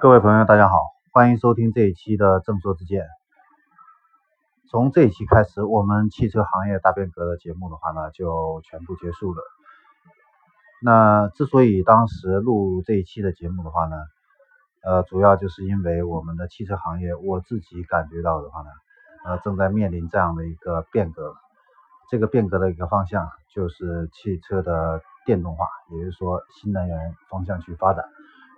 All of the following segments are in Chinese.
各位朋友，大家好，欢迎收听这一期的正说之见。从这一期开始，我们汽车行业大变革的节目的话呢，就全部结束了。那之所以当时录这一期的节目的话呢，呃，主要就是因为我们的汽车行业，我自己感觉到的话呢，呃，正在面临这样的一个变革。这个变革的一个方向就是汽车的电动化，也就是说新能源方向去发展。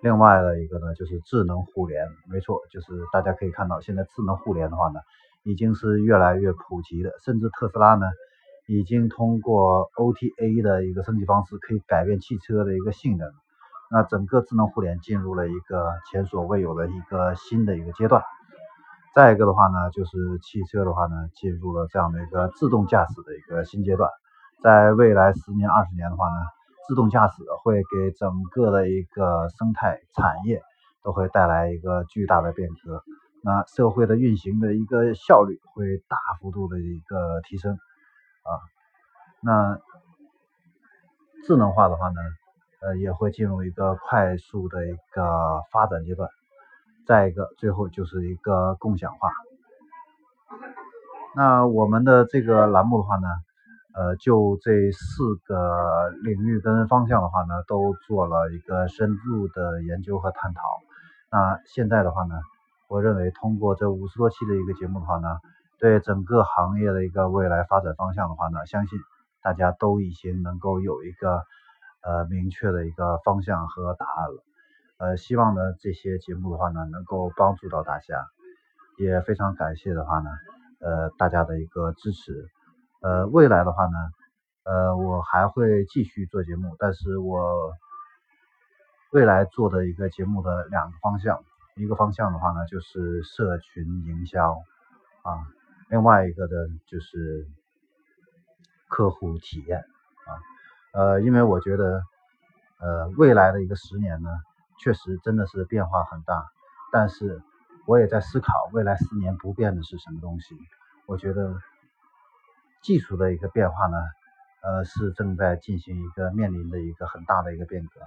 另外的一个呢，就是智能互联，没错，就是大家可以看到，现在智能互联的话呢，已经是越来越普及的，甚至特斯拉呢，已经通过 OTA 的一个升级方式，可以改变汽车的一个性能。那整个智能互联进入了一个前所未有的一个新的一个阶段。再一个的话呢，就是汽车的话呢，进入了这样的一个自动驾驶的一个新阶段，在未来十年、二十年的话呢。自动驾驶会给整个的一个生态产业都会带来一个巨大的变革，那社会的运行的一个效率会大幅度的一个提升啊，那智能化的话呢，呃也会进入一个快速的一个发展阶段，再一个最后就是一个共享化，那我们的这个栏目的话呢。呃，就这四个领域跟方向的话呢，都做了一个深入的研究和探讨。那现在的话呢，我认为通过这五十多期的一个节目的话呢，对整个行业的一个未来发展方向的话呢，相信大家都已经能够有一个呃明确的一个方向和答案了。呃，希望呢这些节目的话呢，能够帮助到大家，也非常感谢的话呢，呃大家的一个支持。呃，未来的话呢，呃，我还会继续做节目，但是我未来做的一个节目的两个方向，一个方向的话呢，就是社群营销啊，另外一个的就是客户体验啊，呃，因为我觉得，呃，未来的一个十年呢，确实真的是变化很大，但是我也在思考未来十年不变的是什么东西，我觉得。技术的一个变化呢，呃，是正在进行一个面临的一个很大的一个变革，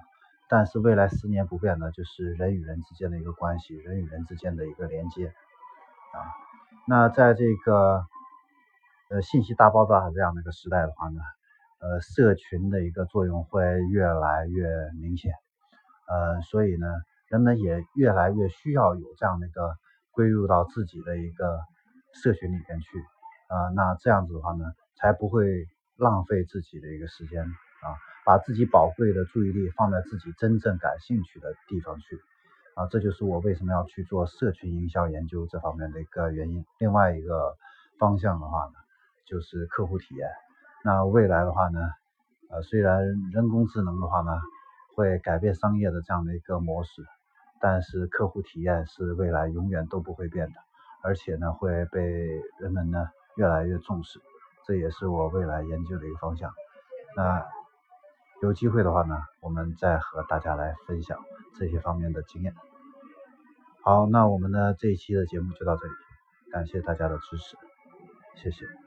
但是未来十年不变的，就是人与人之间的一个关系，人与人之间的一个连接啊。那在这个呃信息大爆炸这样的一个时代的话呢，呃，社群的一个作用会越来越明显，呃，所以呢，人们也越来越需要有这样的一个归入到自己的一个社群里边去。啊，那这样子的话呢，才不会浪费自己的一个时间啊，把自己宝贵的注意力放在自己真正感兴趣的地方去啊，这就是我为什么要去做社群营销研究这方面的一个原因。另外一个方向的话呢，就是客户体验。那未来的话呢，呃，虽然人工智能的话呢，会改变商业的这样的一个模式，但是客户体验是未来永远都不会变的，而且呢，会被人们呢。越来越重视，这也是我未来研究的一个方向。那有机会的话呢，我们再和大家来分享这些方面的经验。好，那我们的这一期的节目就到这里，感谢大家的支持，谢谢。